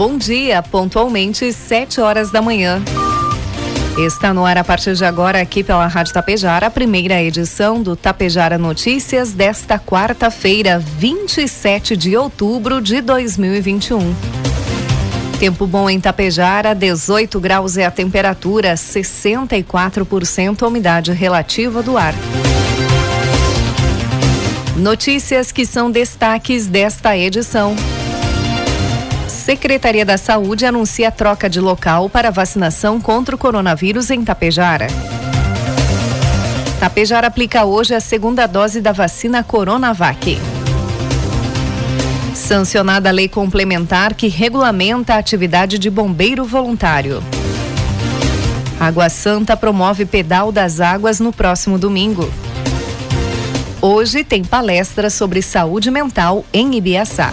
Bom dia, pontualmente 7 horas da manhã. Está no ar a partir de agora aqui pela Rádio Tapejara, a primeira edição do Tapejara Notícias desta quarta-feira, 27 de outubro de 2021. Tempo bom em Tapejara, 18 graus é a temperatura, 64% a umidade relativa do ar. Notícias que são destaques desta edição. Secretaria da Saúde anuncia a troca de local para vacinação contra o coronavírus em Tapejara. Tapejara aplica hoje a segunda dose da vacina Coronavac. Sancionada a lei complementar que regulamenta a atividade de bombeiro voluntário. Água Santa promove pedal das águas no próximo domingo. Hoje tem palestra sobre saúde mental em Ibiaçá.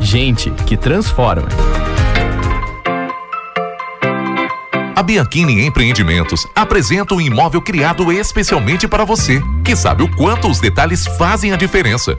Gente que transforma. A Bianchini Empreendimentos apresenta um imóvel criado especialmente para você, que sabe o quanto os detalhes fazem a diferença.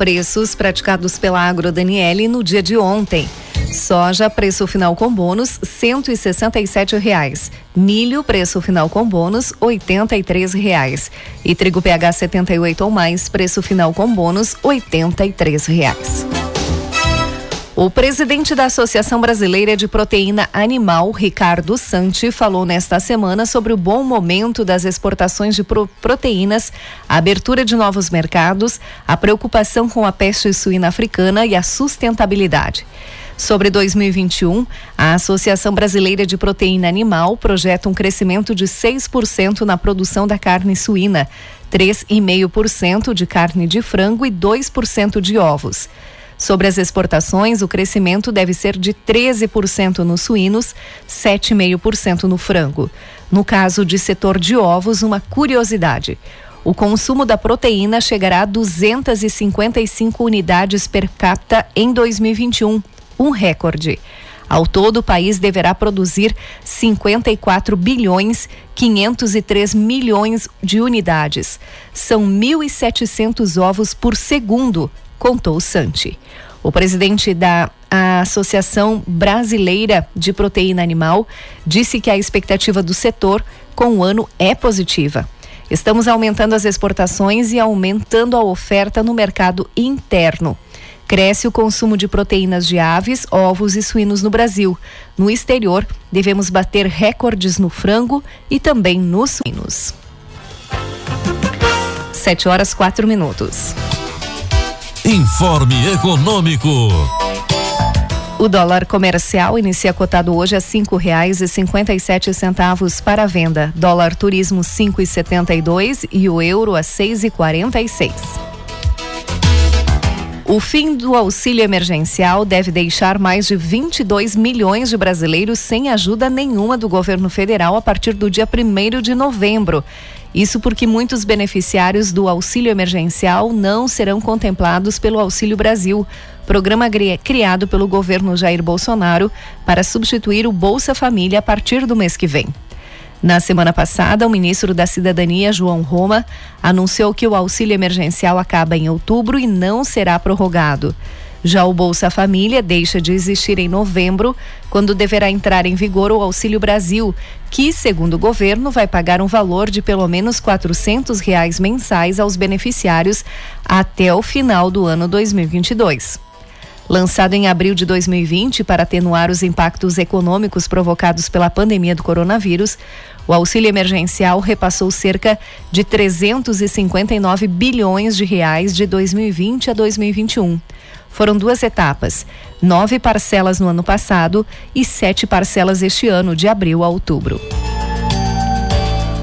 Preços praticados pela Agro Daniele no dia de ontem. Soja, preço final com bônus, cento e reais. Milho, preço final com bônus, oitenta e reais. E trigo PH 78 ou mais, preço final com bônus, oitenta e reais. O presidente da Associação Brasileira de Proteína Animal, Ricardo Santi, falou nesta semana sobre o bom momento das exportações de pro proteínas, a abertura de novos mercados, a preocupação com a peste suína africana e a sustentabilidade. Sobre 2021, a Associação Brasileira de Proteína Animal projeta um crescimento de 6% na produção da carne suína, 3,5% de carne de frango e 2% de ovos. Sobre as exportações, o crescimento deve ser de 13% nos suínos, 7,5% no frango. No caso de setor de ovos, uma curiosidade. O consumo da proteína chegará a 255 unidades per capita em 2021, um recorde. Ao todo, o país deverá produzir 54 bilhões 503 milhões de unidades. São 1.700 ovos por segundo, contou Santi. O presidente da Associação Brasileira de Proteína Animal disse que a expectativa do setor com o ano é positiva. Estamos aumentando as exportações e aumentando a oferta no mercado interno. Cresce o consumo de proteínas de aves, ovos e suínos no Brasil. No exterior, devemos bater recordes no frango e também nos suínos. 7 horas 4 minutos. Informe Econômico. O dólar comercial inicia cotado hoje a cinco reais e cinquenta e sete centavos para venda. Dólar turismo cinco e setenta e dois e o euro a seis e quarenta e seis. O fim do auxílio emergencial deve deixar mais de 22 milhões de brasileiros sem ajuda nenhuma do governo federal a partir do dia 1 de novembro. Isso porque muitos beneficiários do auxílio emergencial não serão contemplados pelo Auxílio Brasil, programa criado pelo governo Jair Bolsonaro para substituir o Bolsa Família a partir do mês que vem. Na semana passada, o ministro da Cidadania, João Roma, anunciou que o auxílio emergencial acaba em outubro e não será prorrogado. Já o Bolsa Família deixa de existir em novembro, quando deverá entrar em vigor o Auxílio Brasil, que, segundo o governo, vai pagar um valor de pelo menos 400 reais mensais aos beneficiários até o final do ano 2022. Lançado em abril de 2020 para atenuar os impactos econômicos provocados pela pandemia do coronavírus, o auxílio emergencial repassou cerca de 359 bilhões de reais de 2020 a 2021. Foram duas etapas, nove parcelas no ano passado e sete parcelas este ano, de abril a outubro.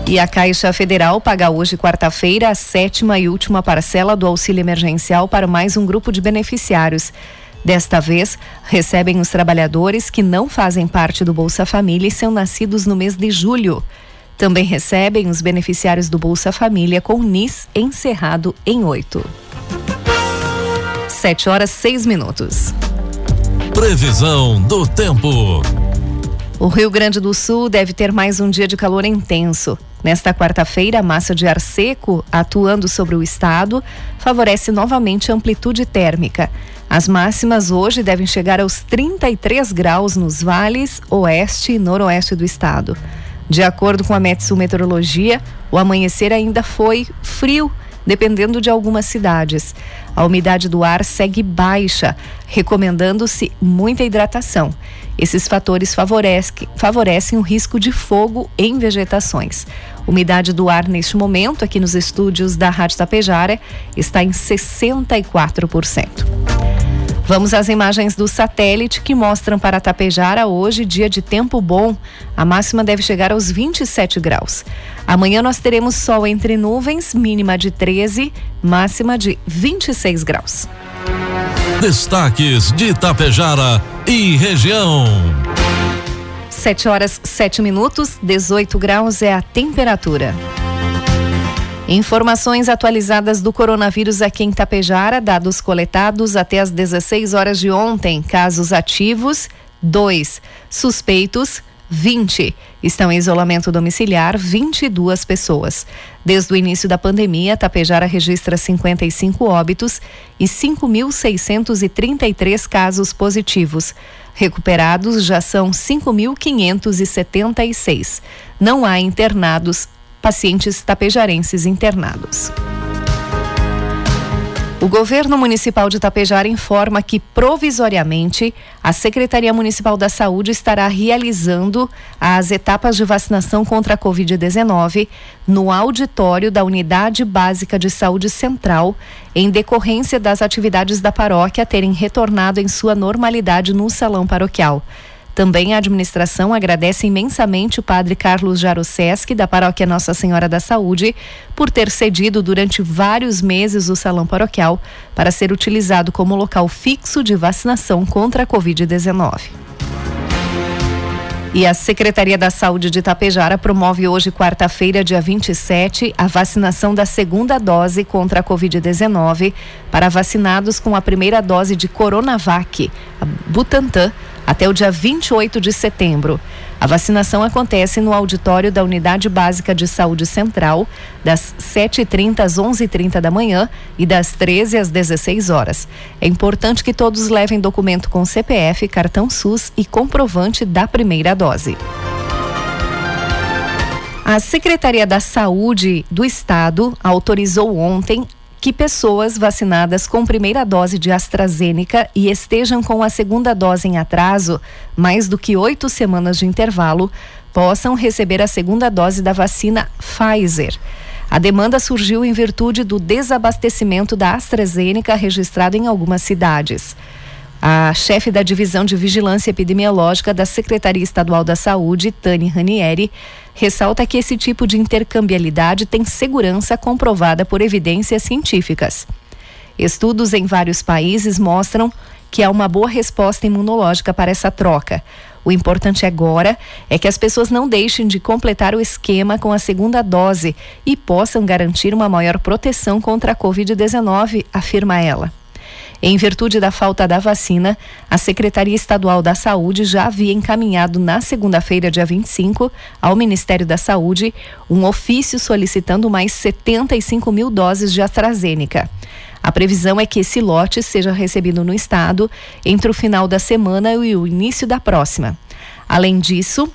E a Caixa Federal paga hoje, quarta-feira, a sétima e última parcela do auxílio emergencial para mais um grupo de beneficiários. Desta vez, recebem os trabalhadores que não fazem parte do Bolsa Família e são nascidos no mês de julho. Também recebem os beneficiários do Bolsa Família com NIS encerrado em 8. 7 horas 6 minutos. Previsão do tempo. O Rio Grande do Sul deve ter mais um dia de calor intenso. Nesta quarta-feira, a massa de ar seco atuando sobre o estado favorece novamente a amplitude térmica. As máximas hoje devem chegar aos 33 graus nos vales oeste e noroeste do estado. De acordo com a Metsu Meteorologia, o amanhecer ainda foi frio dependendo de algumas cidades. A umidade do ar segue baixa, recomendando-se muita hidratação. Esses fatores favorecem, o risco de fogo em vegetações. Umidade do ar neste momento, aqui nos estúdios da Rádio Tapejara, está em 64%. Vamos às imagens do satélite que mostram para Tapejara hoje dia de tempo bom. A máxima deve chegar aos 27 graus. Amanhã nós teremos sol entre nuvens, mínima de 13, máxima de 26 graus. Destaques de Tapejara e região. 7 horas 7 minutos, 18 graus é a temperatura. Informações atualizadas do coronavírus aqui em Tapejara, dados coletados até as 16 horas de ontem. Casos ativos, 2. Suspeitos, 20. Estão em isolamento domiciliar 22 pessoas. Desde o início da pandemia, Tapejara registra 55 óbitos e 5.633 casos positivos. Recuperados já são 5.576. Não há internados pacientes tapejarenses internados. O governo municipal de Tapejara informa que, provisoriamente, a Secretaria Municipal da Saúde estará realizando as etapas de vacinação contra a Covid-19 no auditório da Unidade Básica de Saúde Central, em decorrência das atividades da paróquia terem retornado em sua normalidade no salão paroquial. Também a administração agradece imensamente o padre Carlos Jaroseski, da paróquia Nossa Senhora da Saúde, por ter cedido durante vários meses o salão paroquial para ser utilizado como local fixo de vacinação contra a Covid-19. E a Secretaria da Saúde de Itapejara promove hoje, quarta-feira, dia 27, a vacinação da segunda dose contra a Covid-19 para vacinados com a primeira dose de Coronavac, a Butantan, até o dia 28 de setembro. A vacinação acontece no auditório da Unidade Básica de Saúde Central, das 7h30 às 11h30 da manhã e das 13 às 16 horas. É importante que todos levem documento com CPF, cartão SUS e comprovante da primeira dose. A Secretaria da Saúde do Estado autorizou ontem que pessoas vacinadas com primeira dose de AstraZeneca e estejam com a segunda dose em atraso, mais do que oito semanas de intervalo, possam receber a segunda dose da vacina Pfizer. A demanda surgiu em virtude do desabastecimento da AstraZeneca registrado em algumas cidades. A chefe da Divisão de Vigilância Epidemiológica da Secretaria Estadual da Saúde, Tani Ranieri, ressalta que esse tipo de intercambialidade tem segurança comprovada por evidências científicas. Estudos em vários países mostram que há uma boa resposta imunológica para essa troca. O importante agora é que as pessoas não deixem de completar o esquema com a segunda dose e possam garantir uma maior proteção contra a Covid-19, afirma ela. Em virtude da falta da vacina, a Secretaria Estadual da Saúde já havia encaminhado na segunda-feira, dia 25, ao Ministério da Saúde um ofício solicitando mais 75 mil doses de AstraZeneca. A previsão é que esse lote seja recebido no estado entre o final da semana e o início da próxima. Além disso,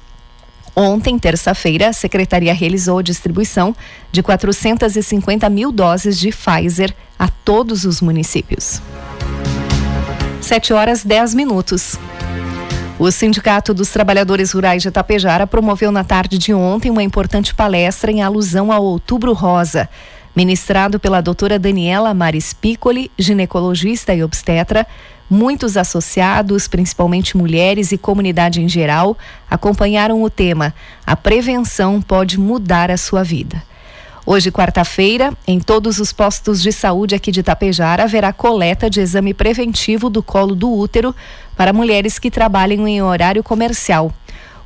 Ontem, terça-feira, a secretaria realizou a distribuição de 450 mil doses de Pfizer a todos os municípios. 7 horas 10 minutos. O Sindicato dos Trabalhadores Rurais de Itapejara promoveu na tarde de ontem uma importante palestra em alusão ao Outubro Rosa, ministrado pela doutora Daniela Maris Piccoli, ginecologista e obstetra, Muitos associados, principalmente mulheres e comunidade em geral, acompanharam o tema A prevenção pode mudar a sua vida. Hoje, quarta-feira, em todos os postos de saúde aqui de Itapejara, haverá coleta de exame preventivo do colo do útero para mulheres que trabalham em horário comercial.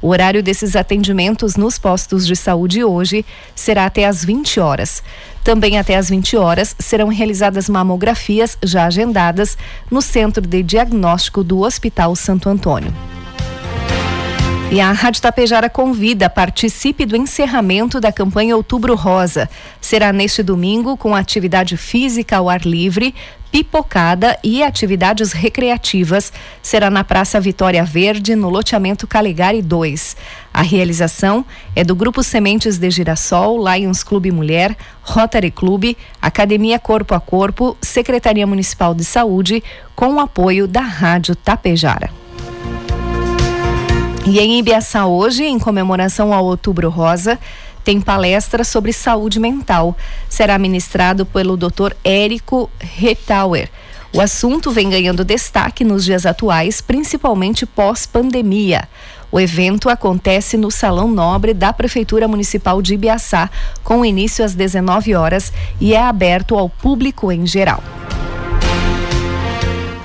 O horário desses atendimentos nos postos de saúde hoje será até às 20 horas. Também até às 20 horas serão realizadas mamografias já agendadas no Centro de Diagnóstico do Hospital Santo Antônio. E a Rádio Tapejara convida, participe do encerramento da campanha Outubro Rosa. Será neste domingo com atividade física ao ar livre, pipocada e atividades recreativas. Será na Praça Vitória Verde, no loteamento Caligari 2. A realização é do Grupo Sementes de Girassol, Lions Clube Mulher, Rotary Clube, Academia Corpo a Corpo, Secretaria Municipal de Saúde, com o apoio da Rádio Tapejara. E em Ibiaçá hoje, em comemoração ao Outubro Rosa, tem palestra sobre saúde mental. Será ministrado pelo Dr. Érico Retauer. O assunto vem ganhando destaque nos dias atuais, principalmente pós-pandemia. O evento acontece no Salão Nobre da Prefeitura Municipal de Ibiaçá, com início às 19 horas e é aberto ao público em geral.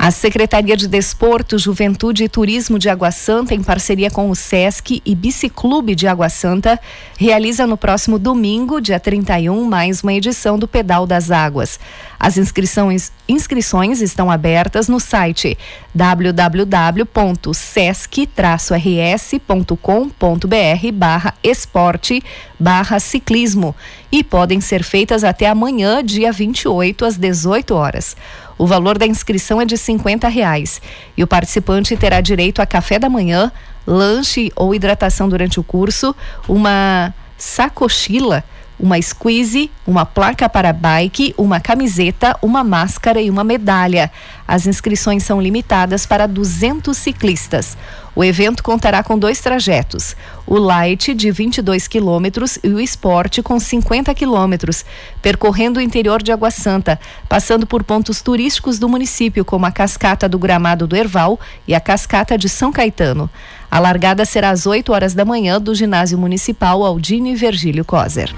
A Secretaria de Desporto, Juventude e Turismo de Água Santa, em parceria com o SESC e Biciclube de Água Santa, realiza no próximo domingo, dia 31, mais uma edição do Pedal das Águas. As inscrições, inscrições estão abertas no site www.sesc-rs.com.br barra esporte barra ciclismo e podem ser feitas até amanhã, dia 28, às 18 horas. O valor da inscrição é de 50 reais e o participante terá direito a café da manhã, lanche ou hidratação durante o curso, uma sacochila uma squeeze, uma placa para bike, uma camiseta, uma máscara e uma medalha. As inscrições são limitadas para 200 ciclistas. O evento contará com dois trajetos: o light de 22 quilômetros e o esporte com 50 quilômetros, percorrendo o interior de Água Santa, passando por pontos turísticos do município, como a Cascata do Gramado do Erval e a Cascata de São Caetano. A largada será às 8 horas da manhã do Ginásio Municipal Aldine Virgílio Coser.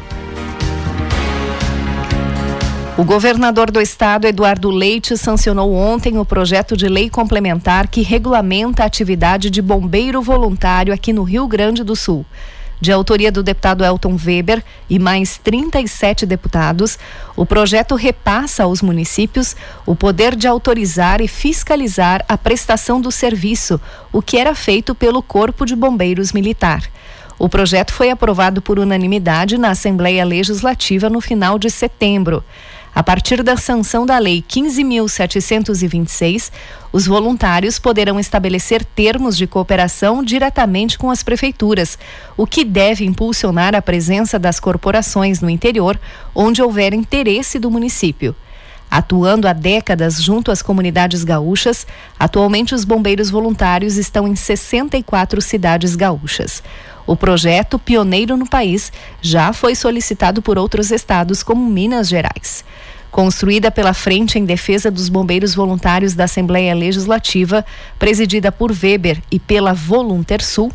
O governador do estado, Eduardo Leite, sancionou ontem o projeto de lei complementar que regulamenta a atividade de bombeiro voluntário aqui no Rio Grande do Sul. De autoria do deputado Elton Weber e mais 37 deputados, o projeto repassa aos municípios o poder de autorizar e fiscalizar a prestação do serviço, o que era feito pelo Corpo de Bombeiros Militar. O projeto foi aprovado por unanimidade na Assembleia Legislativa no final de setembro. A partir da sanção da Lei 15.726, os voluntários poderão estabelecer termos de cooperação diretamente com as prefeituras, o que deve impulsionar a presença das corporações no interior, onde houver interesse do município. Atuando há décadas junto às comunidades gaúchas, atualmente os bombeiros voluntários estão em 64 cidades gaúchas. O projeto, pioneiro no país, já foi solicitado por outros estados, como Minas Gerais. Construída pela Frente em Defesa dos Bombeiros Voluntários da Assembleia Legislativa, presidida por Weber e pela Volunter Sul,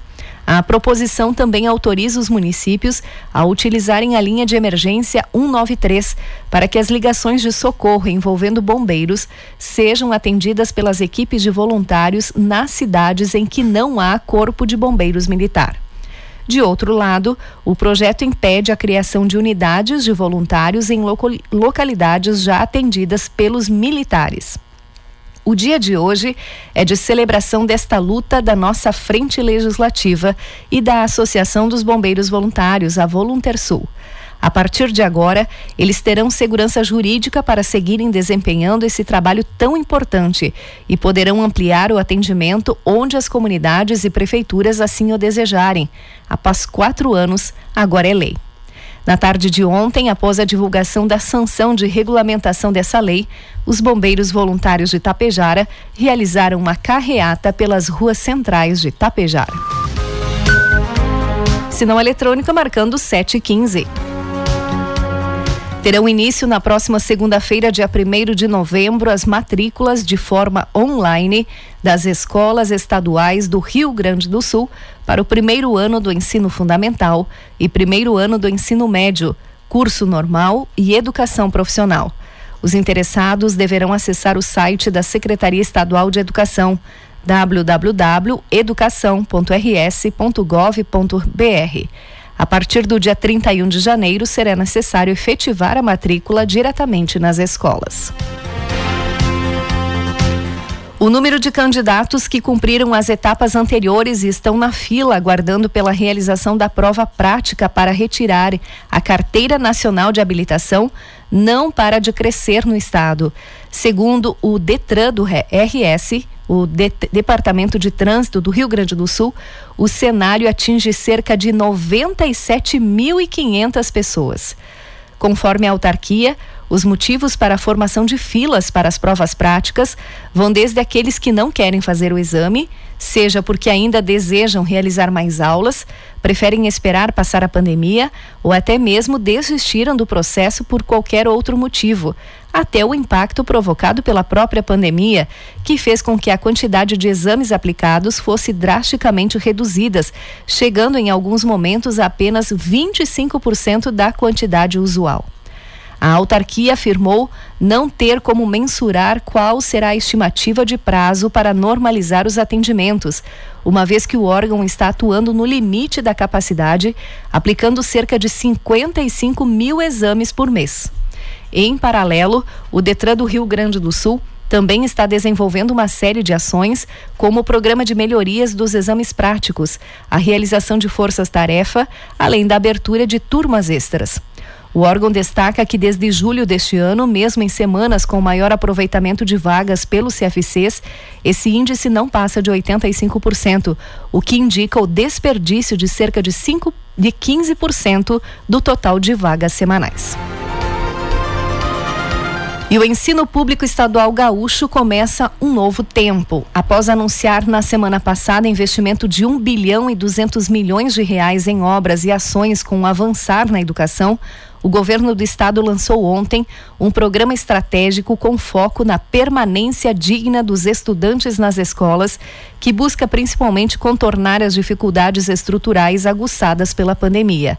A proposição também autoriza os municípios a utilizarem a linha de emergência 193 para que as ligações de socorro envolvendo bombeiros sejam atendidas pelas equipes de voluntários nas cidades em que não há corpo de bombeiros militar. De outro lado, o projeto impede a criação de unidades de voluntários em localidades já atendidas pelos militares. O dia de hoje é de celebração desta luta da nossa frente legislativa e da Associação dos Bombeiros Voluntários, a Voluntersul. A partir de agora, eles terão segurança jurídica para seguirem desempenhando esse trabalho tão importante e poderão ampliar o atendimento onde as comunidades e prefeituras assim o desejarem. Após quatro anos, agora é lei. Na tarde de ontem, após a divulgação da sanção de regulamentação dessa lei, os bombeiros voluntários de Tapejara realizaram uma carreata pelas ruas centrais de Tapejara. Sinal eletrônico marcando 715. Terão início na próxima segunda-feira, dia 1 de novembro, as matrículas de forma online das escolas estaduais do Rio Grande do Sul para o primeiro ano do ensino fundamental e primeiro ano do ensino médio, curso normal e educação profissional. Os interessados deverão acessar o site da Secretaria Estadual de Educação www.educação.rs.gov.br a partir do dia 31 de janeiro, será necessário efetivar a matrícula diretamente nas escolas. O número de candidatos que cumpriram as etapas anteriores e estão na fila aguardando pela realização da prova prática para retirar a Carteira Nacional de Habilitação não para de crescer no estado. Segundo o Detran do RS, o de Departamento de Trânsito do Rio Grande do Sul, o cenário atinge cerca de 97.500 pessoas. Conforme a autarquia, os motivos para a formação de filas para as provas práticas vão desde aqueles que não querem fazer o exame, seja porque ainda desejam realizar mais aulas, preferem esperar passar a pandemia ou até mesmo desistiram do processo por qualquer outro motivo, até o impacto provocado pela própria pandemia, que fez com que a quantidade de exames aplicados fosse drasticamente reduzidas, chegando em alguns momentos a apenas 25% da quantidade usual. A autarquia afirmou não ter como mensurar qual será a estimativa de prazo para normalizar os atendimentos, uma vez que o órgão está atuando no limite da capacidade, aplicando cerca de 55 mil exames por mês. Em paralelo, o Detran do Rio Grande do Sul também está desenvolvendo uma série de ações, como o programa de melhorias dos exames práticos, a realização de forças-tarefa, além da abertura de turmas extras. O órgão destaca que desde julho deste ano, mesmo em semanas com maior aproveitamento de vagas pelos CFCs, esse índice não passa de 85%, o que indica o desperdício de cerca de, 5, de 15% do total de vagas semanais. E o ensino público estadual gaúcho começa um novo tempo. Após anunciar na semana passada investimento de 1 bilhão e 200 milhões de reais em obras e ações com o avançar na educação, o governo do estado lançou ontem um programa estratégico com foco na permanência digna dos estudantes nas escolas, que busca principalmente contornar as dificuldades estruturais aguçadas pela pandemia.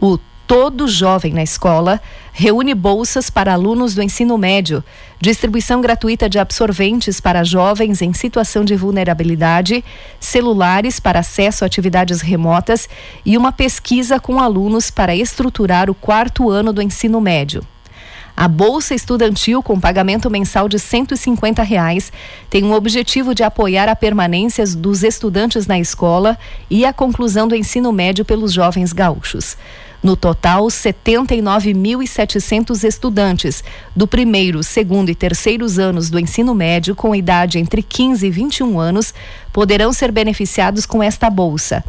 O Todo Jovem na Escola reúne bolsas para alunos do ensino médio, distribuição gratuita de absorventes para jovens em situação de vulnerabilidade, celulares para acesso a atividades remotas e uma pesquisa com alunos para estruturar o quarto ano do ensino médio. A Bolsa Estudantil, com pagamento mensal de 150 reais, tem o objetivo de apoiar a permanência dos estudantes na escola e a conclusão do ensino médio pelos jovens gaúchos. No total, 79.700 estudantes do primeiro, segundo e terceiros anos do ensino médio com idade entre 15 e 21 anos poderão ser beneficiados com esta bolsa.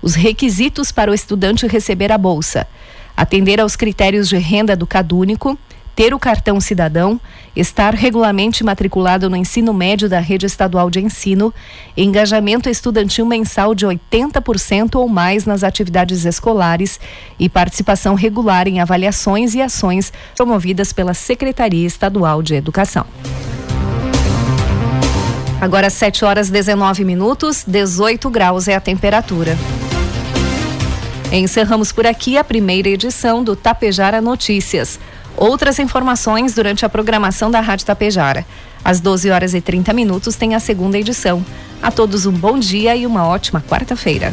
Os requisitos para o estudante receber a bolsa: atender aos critérios de renda do cadúnico, ter o cartão cidadão, estar regularmente matriculado no ensino médio da rede estadual de ensino, engajamento estudantil mensal de 80% ou mais nas atividades escolares e participação regular em avaliações e ações promovidas pela Secretaria Estadual de Educação. Agora 7 horas 19 minutos, 18 graus é a temperatura. Encerramos por aqui a primeira edição do Tapejara Notícias. Outras informações durante a programação da Rádio Tapejara. Às 12 horas e 30 minutos tem a segunda edição. A todos um bom dia e uma ótima quarta-feira.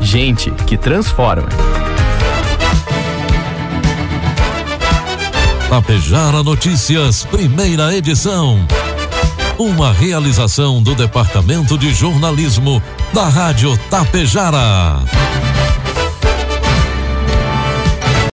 Gente que transforma. Tapejara Notícias, primeira edição. Uma realização do Departamento de Jornalismo da Rádio Tapejara.